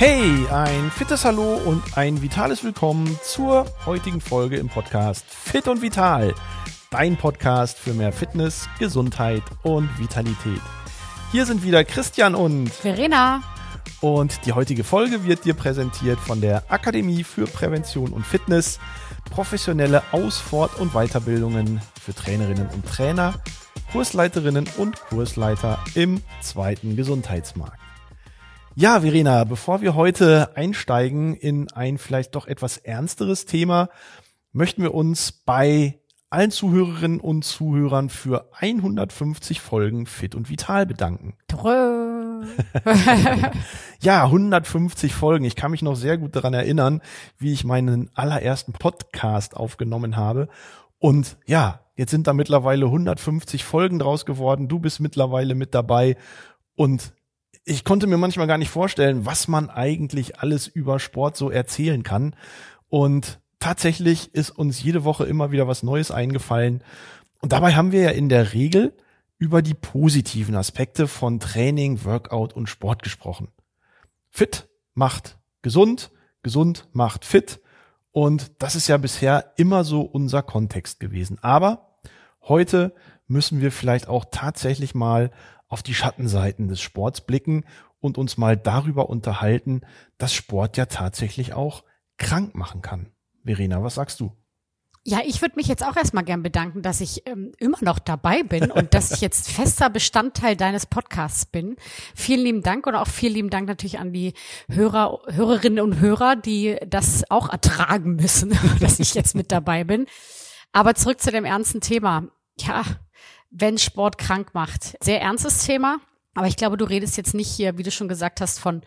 Hey, ein fittes Hallo und ein vitales Willkommen zur heutigen Folge im Podcast Fit und Vital. Dein Podcast für mehr Fitness, Gesundheit und Vitalität. Hier sind wieder Christian und Verena. Und die heutige Folge wird dir präsentiert von der Akademie für Prävention und Fitness. Professionelle Aus-, Fort- und Weiterbildungen für Trainerinnen und Trainer, Kursleiterinnen und Kursleiter im zweiten Gesundheitsmarkt. Ja, Verena, bevor wir heute einsteigen in ein vielleicht doch etwas ernsteres Thema, möchten wir uns bei allen Zuhörerinnen und Zuhörern für 150 Folgen Fit und Vital bedanken. ja, 150 Folgen. Ich kann mich noch sehr gut daran erinnern, wie ich meinen allerersten Podcast aufgenommen habe. Und ja, jetzt sind da mittlerweile 150 Folgen draus geworden. Du bist mittlerweile mit dabei. Und ich konnte mir manchmal gar nicht vorstellen, was man eigentlich alles über Sport so erzählen kann. Und tatsächlich ist uns jede Woche immer wieder was Neues eingefallen. Und dabei haben wir ja in der Regel über die positiven Aspekte von Training, Workout und Sport gesprochen. Fit macht gesund, gesund macht fit. Und das ist ja bisher immer so unser Kontext gewesen. Aber heute müssen wir vielleicht auch tatsächlich mal auf die Schattenseiten des Sports blicken und uns mal darüber unterhalten, dass Sport ja tatsächlich auch krank machen kann. Verena, was sagst du? Ja, ich würde mich jetzt auch erstmal gern bedanken, dass ich ähm, immer noch dabei bin und dass ich jetzt fester Bestandteil deines Podcasts bin. Vielen lieben Dank und auch vielen lieben Dank natürlich an die Hörer, Hörerinnen und Hörer, die das auch ertragen müssen, dass ich jetzt mit dabei bin. Aber zurück zu dem ernsten Thema. Ja, wenn Sport krank macht. Sehr ernstes Thema. Aber ich glaube, du redest jetzt nicht hier, wie du schon gesagt hast, von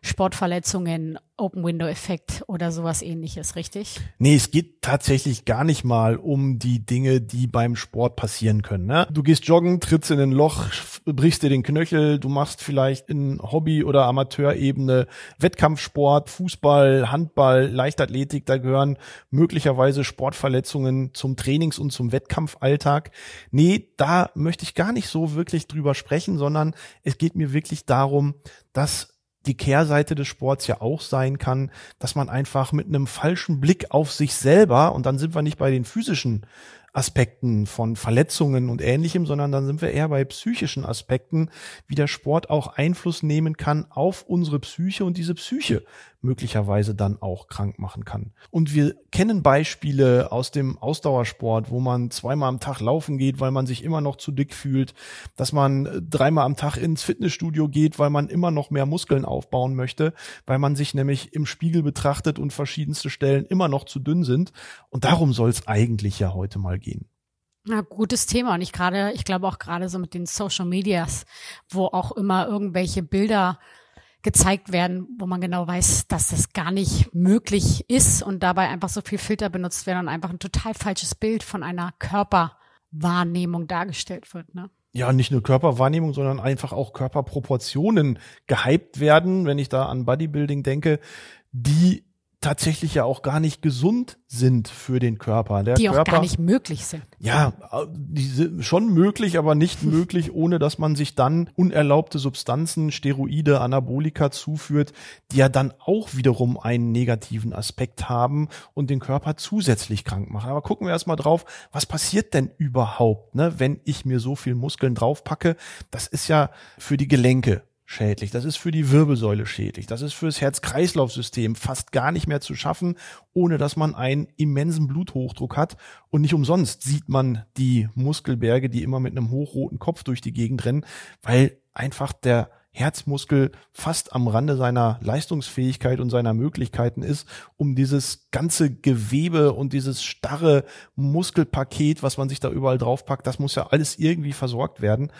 Sportverletzungen, Open Window Effekt oder sowas ähnliches, richtig? Nee, es geht tatsächlich gar nicht mal um die Dinge, die beim Sport passieren können. Ne? Du gehst joggen, trittst in ein Loch, brichst dir den Knöchel, du machst vielleicht in Hobby- oder Amateurebene Wettkampfsport, Fußball, Handball, Leichtathletik, da gehören möglicherweise Sportverletzungen zum Trainings- und zum Wettkampfalltag. Nee, da möchte ich gar nicht so wirklich drüber sprechen, sondern es geht mir wirklich darum, dass die Kehrseite des Sports ja auch sein kann, dass man einfach mit einem falschen Blick auf sich selber, und dann sind wir nicht bei den physischen Aspekten von Verletzungen und ähnlichem, sondern dann sind wir eher bei psychischen Aspekten, wie der Sport auch Einfluss nehmen kann auf unsere Psyche und diese Psyche möglicherweise dann auch krank machen kann. Und wir kennen Beispiele aus dem Ausdauersport, wo man zweimal am Tag laufen geht, weil man sich immer noch zu dick fühlt, dass man dreimal am Tag ins Fitnessstudio geht, weil man immer noch mehr Muskeln aufbauen möchte, weil man sich nämlich im Spiegel betrachtet und verschiedenste Stellen immer noch zu dünn sind. Und darum soll es eigentlich ja heute mal gehen. Na, gutes Thema. Und ich gerade, ich glaube auch gerade so mit den Social Medias, wo auch immer irgendwelche Bilder gezeigt werden, wo man genau weiß, dass das gar nicht möglich ist und dabei einfach so viel Filter benutzt werden und einfach ein total falsches Bild von einer Körperwahrnehmung dargestellt wird. Ne? ja, nicht nur Körperwahrnehmung, sondern einfach auch Körperproportionen gehypt werden, wenn ich da an Bodybuilding denke, die tatsächlich ja auch gar nicht gesund sind für den Körper. Der die Körper, auch gar nicht möglich sind. Ja, die sind schon möglich, aber nicht möglich, ohne dass man sich dann unerlaubte Substanzen, Steroide, Anabolika zuführt, die ja dann auch wiederum einen negativen Aspekt haben und den Körper zusätzlich krank machen. Aber gucken wir erstmal drauf, was passiert denn überhaupt, ne, wenn ich mir so viel Muskeln draufpacke? Das ist ja für die Gelenke schädlich, das ist für die Wirbelsäule schädlich, das ist fürs Herz-Kreislauf-System fast gar nicht mehr zu schaffen, ohne dass man einen immensen Bluthochdruck hat. Und nicht umsonst sieht man die Muskelberge, die immer mit einem hochroten Kopf durch die Gegend rennen, weil einfach der Herzmuskel fast am Rande seiner Leistungsfähigkeit und seiner Möglichkeiten ist, um dieses ganze Gewebe und dieses starre Muskelpaket, was man sich da überall draufpackt, das muss ja alles irgendwie versorgt werden.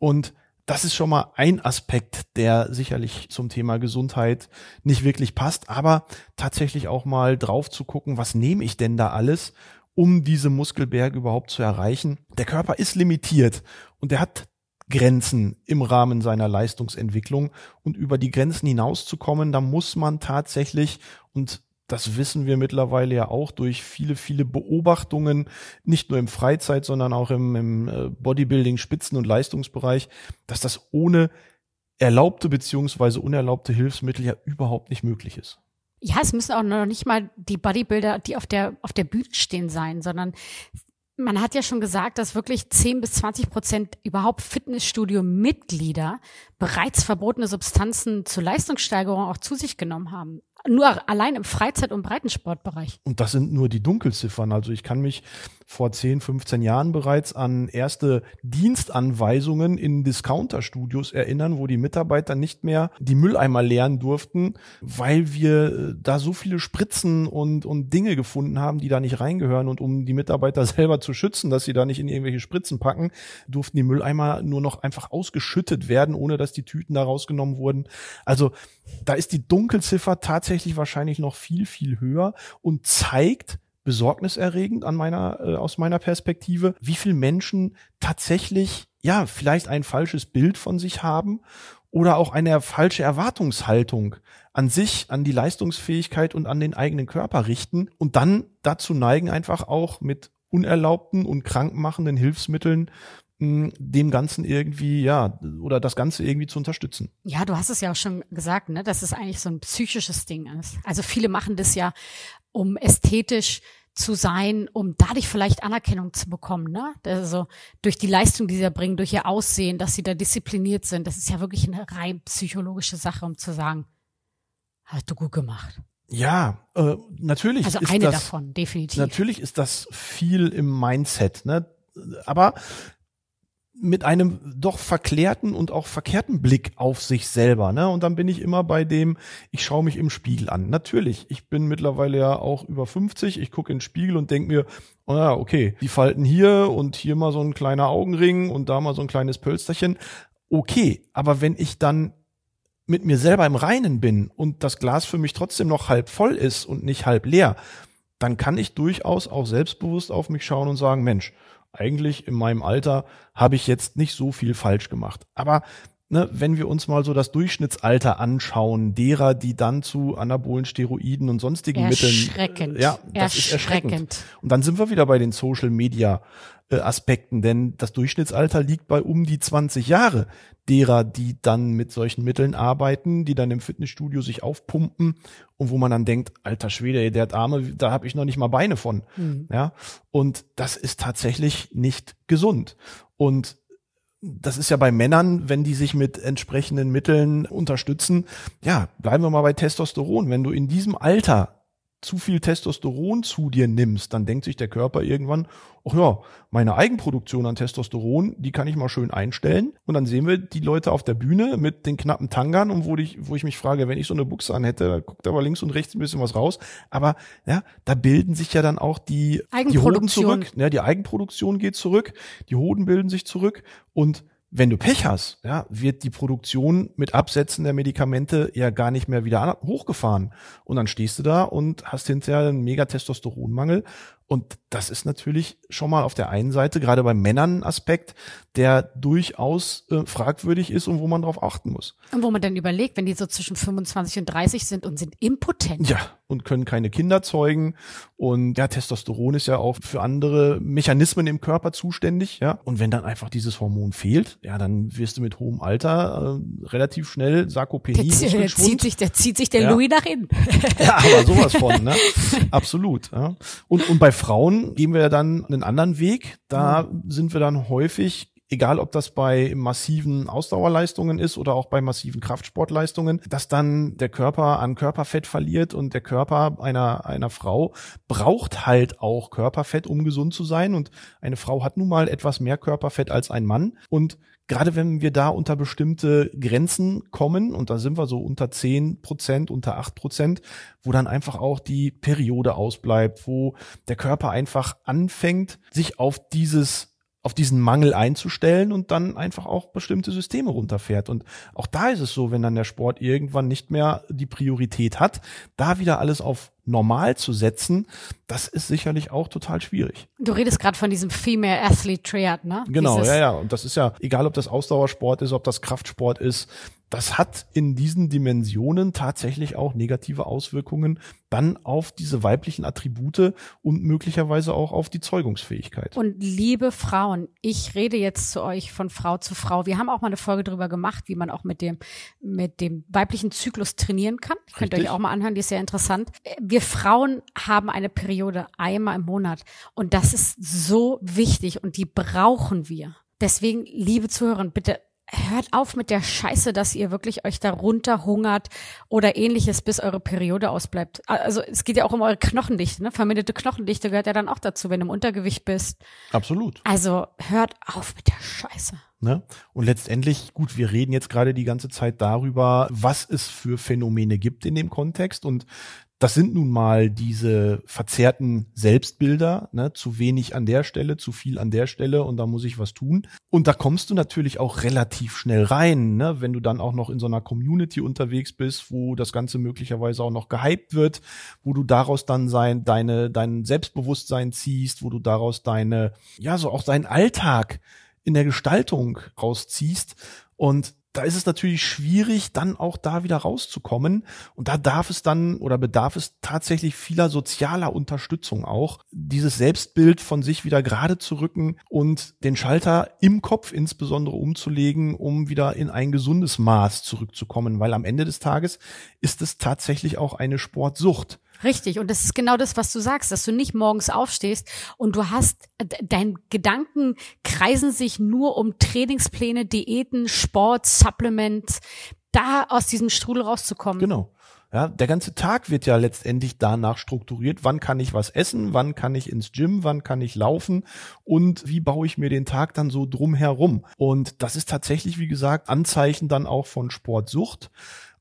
Und das ist schon mal ein Aspekt, der sicherlich zum Thema Gesundheit nicht wirklich passt, aber tatsächlich auch mal drauf zu gucken, was nehme ich denn da alles, um diese Muskelberge überhaupt zu erreichen. Der Körper ist limitiert und er hat Grenzen im Rahmen seiner Leistungsentwicklung und über die Grenzen hinauszukommen, da muss man tatsächlich und das wissen wir mittlerweile ja auch durch viele, viele Beobachtungen, nicht nur im Freizeit, sondern auch im, im äh, Bodybuilding, Spitzen- und Leistungsbereich, dass das ohne erlaubte beziehungsweise unerlaubte Hilfsmittel ja überhaupt nicht möglich ist. Ja, es müssen auch noch nicht mal die Bodybuilder, die auf der, auf der Bühne stehen sein, sondern man hat ja schon gesagt, dass wirklich 10 bis 20 Prozent überhaupt Fitnessstudio-Mitglieder bereits verbotene Substanzen zur Leistungssteigerung auch zu sich genommen haben nur allein im Freizeit- und Breitensportbereich. Und das sind nur die Dunkelziffern. Also ich kann mich vor 10, 15 Jahren bereits an erste Dienstanweisungen in Discounter-Studios erinnern, wo die Mitarbeiter nicht mehr die Mülleimer leeren durften, weil wir äh, da so viele Spritzen und, und Dinge gefunden haben, die da nicht reingehören. Und um die Mitarbeiter selber zu schützen, dass sie da nicht in irgendwelche Spritzen packen, durften die Mülleimer nur noch einfach ausgeschüttet werden, ohne dass die Tüten da rausgenommen wurden. Also da ist die Dunkelziffer tatsächlich wahrscheinlich noch viel, viel höher und zeigt besorgniserregend an meiner, äh, aus meiner Perspektive, wie viel Menschen tatsächlich, ja, vielleicht ein falsches Bild von sich haben oder auch eine falsche Erwartungshaltung an sich, an die Leistungsfähigkeit und an den eigenen Körper richten und dann dazu neigen, einfach auch mit unerlaubten und krankmachenden Hilfsmitteln dem Ganzen irgendwie, ja, oder das Ganze irgendwie zu unterstützen. Ja, du hast es ja auch schon gesagt, ne, dass es eigentlich so ein psychisches Ding ist. Also viele machen das ja, um ästhetisch zu sein, um dadurch vielleicht Anerkennung zu bekommen, ne? Also durch die Leistung, die sie bringen, durch ihr Aussehen, dass sie da diszipliniert sind. Das ist ja wirklich eine rein psychologische Sache, um zu sagen, hast du gut gemacht. Ja, äh, natürlich. Also eine das, davon, definitiv. Natürlich ist das viel im Mindset, ne? Aber mit einem doch verklärten und auch verkehrten Blick auf sich selber. Ne? Und dann bin ich immer bei dem, ich schaue mich im Spiegel an. Natürlich, ich bin mittlerweile ja auch über 50, ich gucke in den Spiegel und denke mir, oh ja, okay, die Falten hier und hier mal so ein kleiner Augenring und da mal so ein kleines Pölsterchen. Okay, aber wenn ich dann mit mir selber im Reinen bin und das Glas für mich trotzdem noch halb voll ist und nicht halb leer, dann kann ich durchaus auch selbstbewusst auf mich schauen und sagen, Mensch, eigentlich in meinem Alter habe ich jetzt nicht so viel falsch gemacht. Aber ne, wenn wir uns mal so das Durchschnittsalter anschauen, derer, die dann zu anabolen Steroiden und sonstigen erschreckend. Mitteln, ja, das erschreckend. ist erschreckend. Und dann sind wir wieder bei den Social Media äh, Aspekten, denn das Durchschnittsalter liegt bei um die 20 Jahre derer, die dann mit solchen Mitteln arbeiten, die dann im Fitnessstudio sich aufpumpen und wo man dann denkt, alter Schwede, der hat Arme, da habe ich noch nicht mal Beine von. Mhm. Ja, und das ist tatsächlich nicht gesund. Und das ist ja bei Männern, wenn die sich mit entsprechenden Mitteln unterstützen. Ja, bleiben wir mal bei Testosteron. Wenn du in diesem Alter zu viel Testosteron zu dir nimmst, dann denkt sich der Körper irgendwann, ach ja, meine Eigenproduktion an Testosteron, die kann ich mal schön einstellen. Und dann sehen wir die Leute auf der Bühne mit den knappen Tangern und wo ich, wo ich mich frage, wenn ich so eine Buchse an hätte, da guckt aber links und rechts ein bisschen was raus. Aber ja, da bilden sich ja dann auch die, die Hoden zurück. Ja, die Eigenproduktion geht zurück, die Hoden bilden sich zurück und wenn du Pech hast, ja, wird die Produktion mit Absetzen der Medikamente ja gar nicht mehr wieder hochgefahren. Und dann stehst du da und hast hinterher einen mega Testosteronmangel und das ist natürlich schon mal auf der einen Seite, gerade bei Männern ein Aspekt, der durchaus äh, fragwürdig ist und wo man drauf achten muss. Und wo man dann überlegt, wenn die so zwischen 25 und 30 sind und sind impotent. Ja, und können keine Kinder zeugen. Und ja, Testosteron ist ja auch für andere Mechanismen im Körper zuständig. Ja, und wenn dann einfach dieses Hormon fehlt, ja, dann wirst du mit hohem Alter äh, relativ schnell Sarkopenie. Der, der zieht sich, der zieht sich der ja. Louis nach innen. Ja, aber sowas von, ne? Absolut. Ja. Und, und bei Frauen gehen wir dann einen anderen Weg. Da mhm. sind wir dann häufig egal ob das bei massiven Ausdauerleistungen ist oder auch bei massiven Kraftsportleistungen, dass dann der Körper an Körperfett verliert und der Körper einer, einer Frau braucht halt auch Körperfett, um gesund zu sein. Und eine Frau hat nun mal etwas mehr Körperfett als ein Mann. Und gerade wenn wir da unter bestimmte Grenzen kommen, und da sind wir so unter zehn Prozent, unter acht Prozent, wo dann einfach auch die Periode ausbleibt, wo der Körper einfach anfängt, sich auf dieses auf diesen Mangel einzustellen und dann einfach auch bestimmte Systeme runterfährt. Und auch da ist es so, wenn dann der Sport irgendwann nicht mehr die Priorität hat, da wieder alles auf normal zu setzen, das ist sicherlich auch total schwierig. Du redest gerade von diesem Female Athlete Triad, ne? Genau, Dieses, ja, ja. Und das ist ja, egal ob das Ausdauersport ist, ob das Kraftsport ist, das hat in diesen Dimensionen tatsächlich auch negative Auswirkungen dann auf diese weiblichen Attribute und möglicherweise auch auf die Zeugungsfähigkeit. Und liebe Frauen, ich rede jetzt zu euch von Frau zu Frau. Wir haben auch mal eine Folge darüber gemacht, wie man auch mit dem, mit dem weiblichen Zyklus trainieren kann. Könnt ihr euch auch mal anhören, die ist sehr interessant. Wir Frauen haben eine Periode einmal im Monat und das ist so wichtig und die brauchen wir. Deswegen, liebe Zuhörer, bitte hört auf mit der Scheiße, dass ihr wirklich euch darunter hungert oder ähnliches, bis eure Periode ausbleibt. Also es geht ja auch um eure Knochendichte, ne? Verminderte Knochendichte gehört ja dann auch dazu, wenn du im Untergewicht bist. Absolut. Also hört auf mit der Scheiße. Ne? Und letztendlich, gut, wir reden jetzt gerade die ganze Zeit darüber, was es für Phänomene gibt in dem Kontext. Und das sind nun mal diese verzerrten Selbstbilder, ne? zu wenig an der Stelle, zu viel an der Stelle und da muss ich was tun. Und da kommst du natürlich auch relativ schnell rein, ne? wenn du dann auch noch in so einer Community unterwegs bist, wo das Ganze möglicherweise auch noch gehypt wird, wo du daraus dann sein, deine, dein Selbstbewusstsein ziehst, wo du daraus deine, ja, so auch deinen Alltag in der Gestaltung rausziehst. Und da ist es natürlich schwierig, dann auch da wieder rauszukommen. Und da darf es dann oder bedarf es tatsächlich vieler sozialer Unterstützung auch, dieses Selbstbild von sich wieder gerade zu rücken und den Schalter im Kopf insbesondere umzulegen, um wieder in ein gesundes Maß zurückzukommen. Weil am Ende des Tages ist es tatsächlich auch eine Sportsucht. Richtig. Und das ist genau das, was du sagst, dass du nicht morgens aufstehst und du hast, dein Gedanken kreisen sich nur um Trainingspläne, Diäten, Sport, Supplements, da aus diesem Strudel rauszukommen. Genau. Ja, der ganze Tag wird ja letztendlich danach strukturiert. Wann kann ich was essen? Wann kann ich ins Gym? Wann kann ich laufen? Und wie baue ich mir den Tag dann so drum herum? Und das ist tatsächlich, wie gesagt, Anzeichen dann auch von Sportsucht.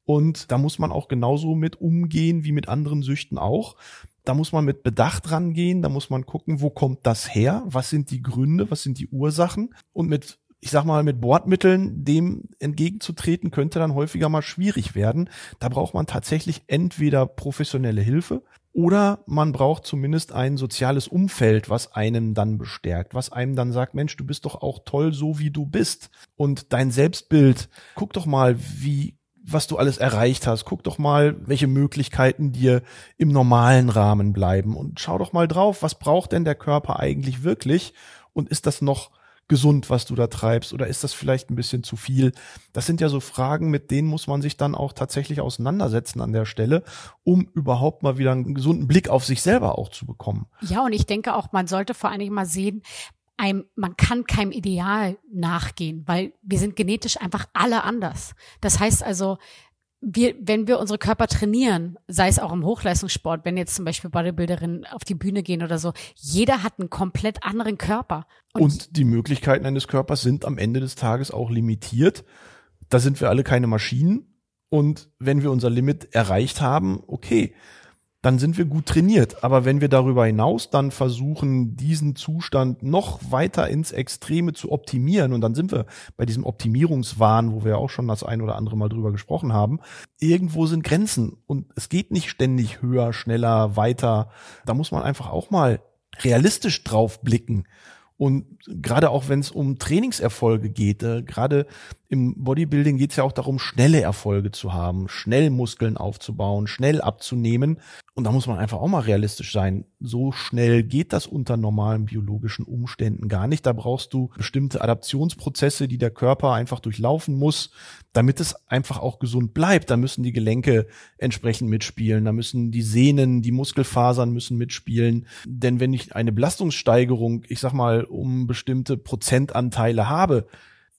Und da muss man auch genauso mit umgehen wie mit anderen Süchten auch. Da muss man mit Bedacht rangehen, da muss man gucken, wo kommt das her? Was sind die Gründe? Was sind die Ursachen? Und mit ich sag mal, mit Bordmitteln dem entgegenzutreten, könnte dann häufiger mal schwierig werden. Da braucht man tatsächlich entweder professionelle Hilfe oder man braucht zumindest ein soziales Umfeld, was einen dann bestärkt, was einem dann sagt, Mensch, du bist doch auch toll so, wie du bist. Und dein Selbstbild, guck doch mal, wie was du alles erreicht hast. Guck doch mal, welche Möglichkeiten dir im normalen Rahmen bleiben und schau doch mal drauf, was braucht denn der Körper eigentlich wirklich und ist das noch gesund, was du da treibst oder ist das vielleicht ein bisschen zu viel? Das sind ja so Fragen, mit denen muss man sich dann auch tatsächlich auseinandersetzen an der Stelle, um überhaupt mal wieder einen gesunden Blick auf sich selber auch zu bekommen. Ja, und ich denke auch, man sollte vor allen Dingen mal sehen, einem, man kann keinem Ideal nachgehen, weil wir sind genetisch einfach alle anders. Das heißt also, wir, wenn wir unsere Körper trainieren, sei es auch im Hochleistungssport, wenn jetzt zum Beispiel Bodybuilderinnen auf die Bühne gehen oder so, jeder hat einen komplett anderen Körper. Und, Und die Möglichkeiten eines Körpers sind am Ende des Tages auch limitiert. Da sind wir alle keine Maschinen. Und wenn wir unser Limit erreicht haben, okay, dann sind wir gut trainiert. Aber wenn wir darüber hinaus dann versuchen, diesen Zustand noch weiter ins Extreme zu optimieren, und dann sind wir bei diesem Optimierungswahn, wo wir auch schon das ein oder andere Mal drüber gesprochen haben, irgendwo sind Grenzen und es geht nicht ständig höher, schneller, weiter. Da muss man einfach auch mal realistisch drauf blicken. Und gerade auch wenn es um Trainingserfolge geht, äh, gerade im Bodybuilding geht es ja auch darum, schnelle Erfolge zu haben, schnell Muskeln aufzubauen, schnell abzunehmen. Und da muss man einfach auch mal realistisch sein. So schnell geht das unter normalen biologischen Umständen gar nicht. Da brauchst du bestimmte Adaptionsprozesse, die der Körper einfach durchlaufen muss, damit es einfach auch gesund bleibt. Da müssen die Gelenke entsprechend mitspielen. Da müssen die Sehnen, die Muskelfasern müssen mitspielen. Denn wenn ich eine Belastungssteigerung, ich sag mal, um bestimmte Prozentanteile habe,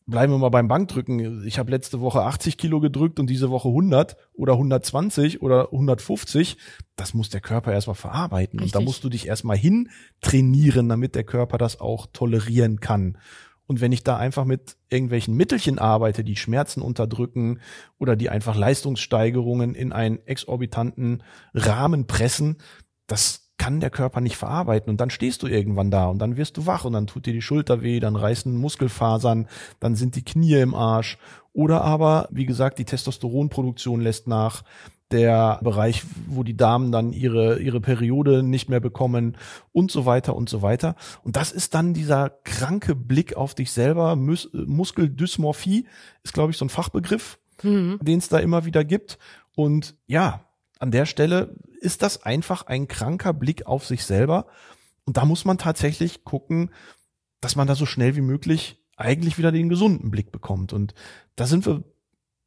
bleiben wir mal beim Bankdrücken. Ich habe letzte Woche 80 Kilo gedrückt und diese Woche 100 oder 120 oder 150. Das muss der Körper erstmal verarbeiten. Richtig. Und da musst du dich erstmal hin trainieren, damit der Körper das auch tolerieren kann. Und wenn ich da einfach mit irgendwelchen Mittelchen arbeite, die Schmerzen unterdrücken oder die einfach Leistungssteigerungen in einen exorbitanten Rahmen pressen, das kann der Körper nicht verarbeiten und dann stehst du irgendwann da und dann wirst du wach und dann tut dir die Schulter weh, dann reißen Muskelfasern, dann sind die Knie im Arsch oder aber, wie gesagt, die Testosteronproduktion lässt nach, der Bereich, wo die Damen dann ihre, ihre Periode nicht mehr bekommen und so weiter und so weiter. Und das ist dann dieser kranke Blick auf dich selber. Mus Muskeldysmorphie ist, glaube ich, so ein Fachbegriff, mhm. den es da immer wieder gibt. Und ja, an der Stelle ist das einfach ein kranker Blick auf sich selber. Und da muss man tatsächlich gucken, dass man da so schnell wie möglich eigentlich wieder den gesunden Blick bekommt. Und da sind wir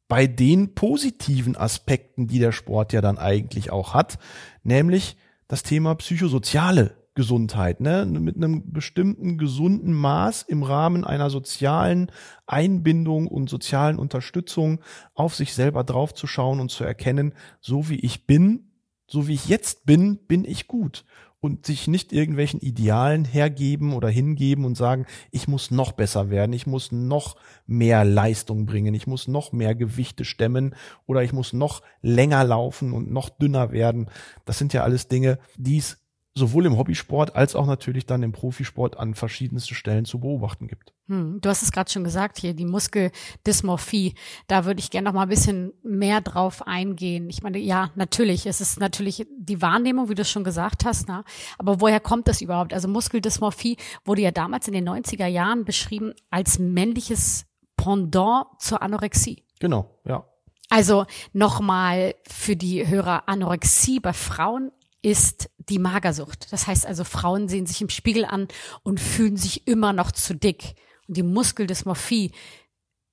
bei den positiven Aspekten, die der Sport ja dann eigentlich auch hat, nämlich das Thema psychosoziale Gesundheit, ne? mit einem bestimmten gesunden Maß im Rahmen einer sozialen Einbindung und sozialen Unterstützung auf sich selber draufzuschauen und zu erkennen, so wie ich bin, so wie ich jetzt bin, bin ich gut und sich nicht irgendwelchen Idealen hergeben oder hingeben und sagen, ich muss noch besser werden, ich muss noch mehr Leistung bringen, ich muss noch mehr Gewichte stemmen oder ich muss noch länger laufen und noch dünner werden. Das sind ja alles Dinge, die es sowohl im Hobbysport als auch natürlich dann im Profisport an verschiedensten Stellen zu beobachten gibt. Hm, du hast es gerade schon gesagt hier, die Muskeldysmorphie. Da würde ich gerne noch mal ein bisschen mehr drauf eingehen. Ich meine, ja, natürlich, es ist natürlich die Wahrnehmung, wie du es schon gesagt hast, na, aber woher kommt das überhaupt? Also Muskeldysmorphie wurde ja damals in den 90er Jahren beschrieben als männliches Pendant zur Anorexie. Genau, ja. Also nochmal für die Hörer, Anorexie bei Frauen ist die Magersucht. Das heißt also, Frauen sehen sich im Spiegel an und fühlen sich immer noch zu dick. Und die Muskeldysmorphie,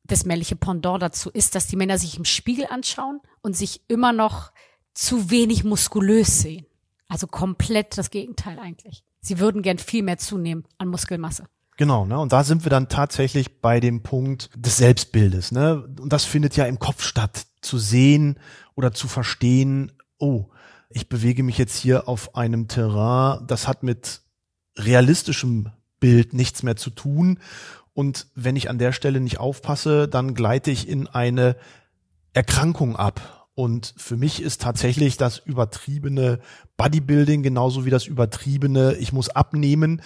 das männliche Pendant dazu, ist, dass die Männer sich im Spiegel anschauen und sich immer noch zu wenig muskulös sehen. Also komplett das Gegenteil eigentlich. Sie würden gern viel mehr zunehmen an Muskelmasse. Genau, ne? Und da sind wir dann tatsächlich bei dem Punkt des Selbstbildes, ne? Und das findet ja im Kopf statt, zu sehen oder zu verstehen, oh, ich bewege mich jetzt hier auf einem Terrain, das hat mit realistischem Bild nichts mehr zu tun. Und wenn ich an der Stelle nicht aufpasse, dann gleite ich in eine Erkrankung ab. Und für mich ist tatsächlich das übertriebene Bodybuilding genauso wie das übertriebene, ich muss abnehmen.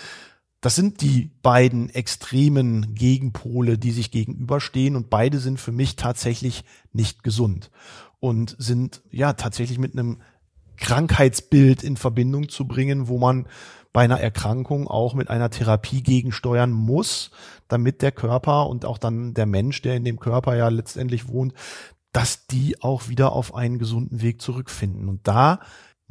Das sind die beiden extremen Gegenpole, die sich gegenüberstehen und beide sind für mich tatsächlich nicht gesund und sind ja tatsächlich mit einem Krankheitsbild in Verbindung zu bringen, wo man bei einer Erkrankung auch mit einer Therapie gegensteuern muss, damit der Körper und auch dann der Mensch, der in dem Körper ja letztendlich wohnt, dass die auch wieder auf einen gesunden Weg zurückfinden. Und da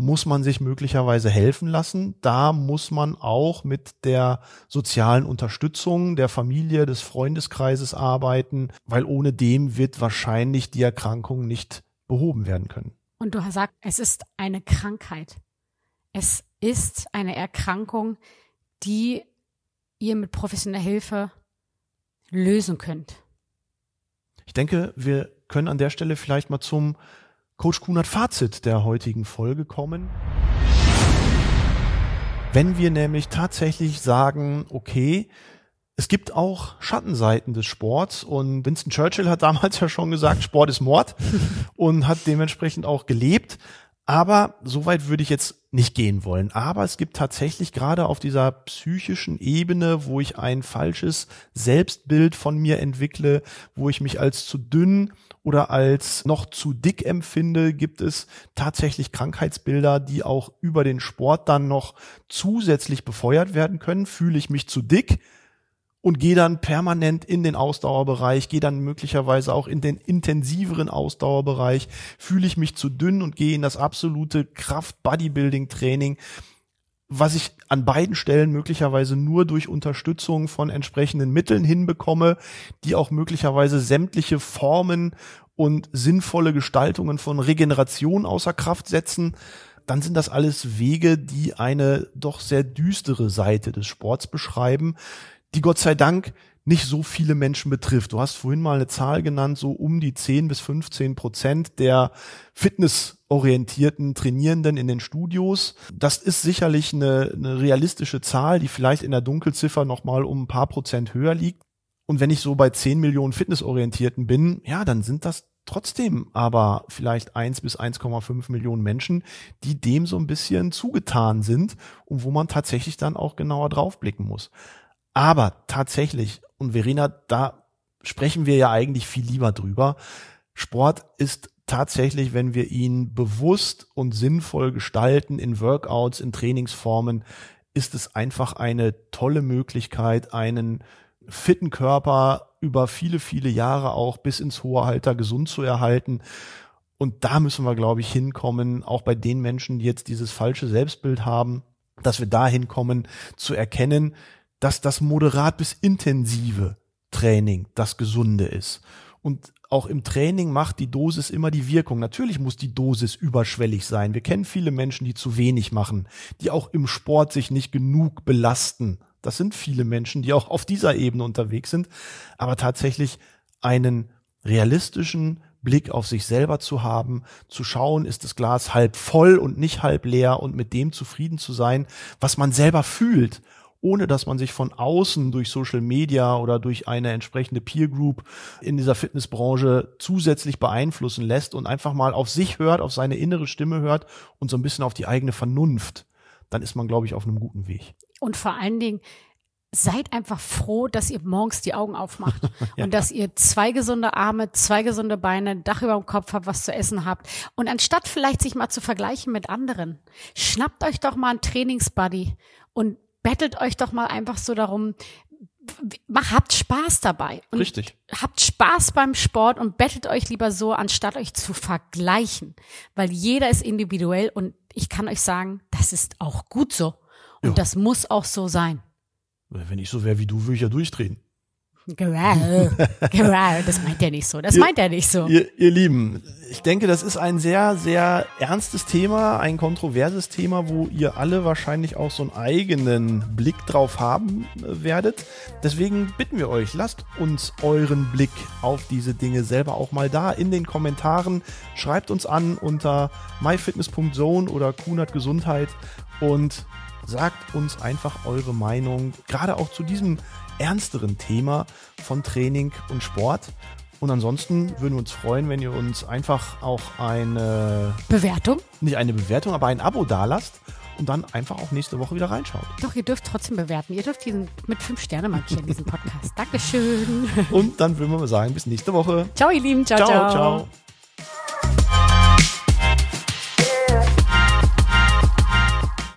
muss man sich möglicherweise helfen lassen. Da muss man auch mit der sozialen Unterstützung der Familie, des Freundeskreises arbeiten, weil ohne dem wird wahrscheinlich die Erkrankung nicht behoben werden können. Und du hast gesagt, es ist eine Krankheit. Es ist eine Erkrankung, die ihr mit professioneller Hilfe lösen könnt. Ich denke, wir können an der Stelle vielleicht mal zum Coach Kunert Fazit der heutigen Folge kommen. Wenn wir nämlich tatsächlich sagen, okay, es gibt auch Schattenseiten des Sports und Winston Churchill hat damals ja schon gesagt, Sport ist Mord und hat dementsprechend auch gelebt. Aber so weit würde ich jetzt nicht gehen wollen. Aber es gibt tatsächlich gerade auf dieser psychischen Ebene, wo ich ein falsches Selbstbild von mir entwickle, wo ich mich als zu dünn oder als noch zu dick empfinde, gibt es tatsächlich Krankheitsbilder, die auch über den Sport dann noch zusätzlich befeuert werden können. Fühle ich mich zu dick, und gehe dann permanent in den Ausdauerbereich, gehe dann möglicherweise auch in den intensiveren Ausdauerbereich, fühle ich mich zu dünn und gehe in das absolute Kraft-Bodybuilding-Training, was ich an beiden Stellen möglicherweise nur durch Unterstützung von entsprechenden Mitteln hinbekomme, die auch möglicherweise sämtliche Formen und sinnvolle Gestaltungen von Regeneration außer Kraft setzen, dann sind das alles Wege, die eine doch sehr düstere Seite des Sports beschreiben, die Gott sei Dank nicht so viele Menschen betrifft. Du hast vorhin mal eine Zahl genannt, so um die 10 bis 15 Prozent der fitnessorientierten Trainierenden in den Studios. Das ist sicherlich eine, eine realistische Zahl, die vielleicht in der Dunkelziffer nochmal um ein paar Prozent höher liegt. Und wenn ich so bei 10 Millionen Fitnessorientierten bin, ja, dann sind das trotzdem aber vielleicht 1 bis 1,5 Millionen Menschen, die dem so ein bisschen zugetan sind und wo man tatsächlich dann auch genauer draufblicken muss. Aber tatsächlich, und Verena, da sprechen wir ja eigentlich viel lieber drüber, Sport ist tatsächlich, wenn wir ihn bewusst und sinnvoll gestalten in Workouts, in Trainingsformen, ist es einfach eine tolle Möglichkeit, einen fitten Körper über viele, viele Jahre auch bis ins hohe Alter gesund zu erhalten. Und da müssen wir, glaube ich, hinkommen, auch bei den Menschen, die jetzt dieses falsche Selbstbild haben, dass wir da hinkommen, zu erkennen, dass das moderat bis intensive Training das Gesunde ist. Und auch im Training macht die Dosis immer die Wirkung. Natürlich muss die Dosis überschwellig sein. Wir kennen viele Menschen, die zu wenig machen, die auch im Sport sich nicht genug belasten. Das sind viele Menschen, die auch auf dieser Ebene unterwegs sind. Aber tatsächlich einen realistischen Blick auf sich selber zu haben, zu schauen, ist das Glas halb voll und nicht halb leer und mit dem zufrieden zu sein, was man selber fühlt ohne dass man sich von außen durch Social Media oder durch eine entsprechende Peer Group in dieser Fitnessbranche zusätzlich beeinflussen lässt und einfach mal auf sich hört, auf seine innere Stimme hört und so ein bisschen auf die eigene Vernunft, dann ist man, glaube ich, auf einem guten Weg. Und vor allen Dingen, seid einfach froh, dass ihr morgens die Augen aufmacht ja. und dass ihr zwei gesunde Arme, zwei gesunde Beine, ein Dach über dem Kopf habt, was zu essen habt. Und anstatt vielleicht sich mal zu vergleichen mit anderen, schnappt euch doch mal einen Trainingsbuddy und bettelt euch doch mal einfach so darum, mach, habt Spaß dabei. Und Richtig. Habt Spaß beim Sport und bettelt euch lieber so, anstatt euch zu vergleichen. Weil jeder ist individuell und ich kann euch sagen, das ist auch gut so. Und ja. das muss auch so sein. Wenn ich so wäre wie du, würde ich ja durchdrehen. Gerall, Gerall, das meint er nicht so. Das ihr, meint er nicht so. Ihr, ihr Lieben, ich denke, das ist ein sehr, sehr ernstes Thema, ein kontroverses Thema, wo ihr alle wahrscheinlich auch so einen eigenen Blick drauf haben äh, werdet. Deswegen bitten wir euch, lasst uns euren Blick auf diese Dinge selber auch mal da in den Kommentaren. Schreibt uns an unter myfitness.zone oder Kunert Gesundheit und sagt uns einfach eure Meinung, gerade auch zu diesem ernsteren Thema von Training und Sport. Und ansonsten würden wir uns freuen, wenn ihr uns einfach auch eine Bewertung, nicht eine Bewertung, aber ein Abo dalasst und dann einfach auch nächste Woche wieder reinschaut. Doch, ihr dürft trotzdem bewerten. Ihr dürft diesen mit fünf Sterne markieren, diesen Podcast. Dankeschön. Und dann würden wir mal sagen, bis nächste Woche. Ciao, ihr Lieben. ciao. ciao. ciao. ciao.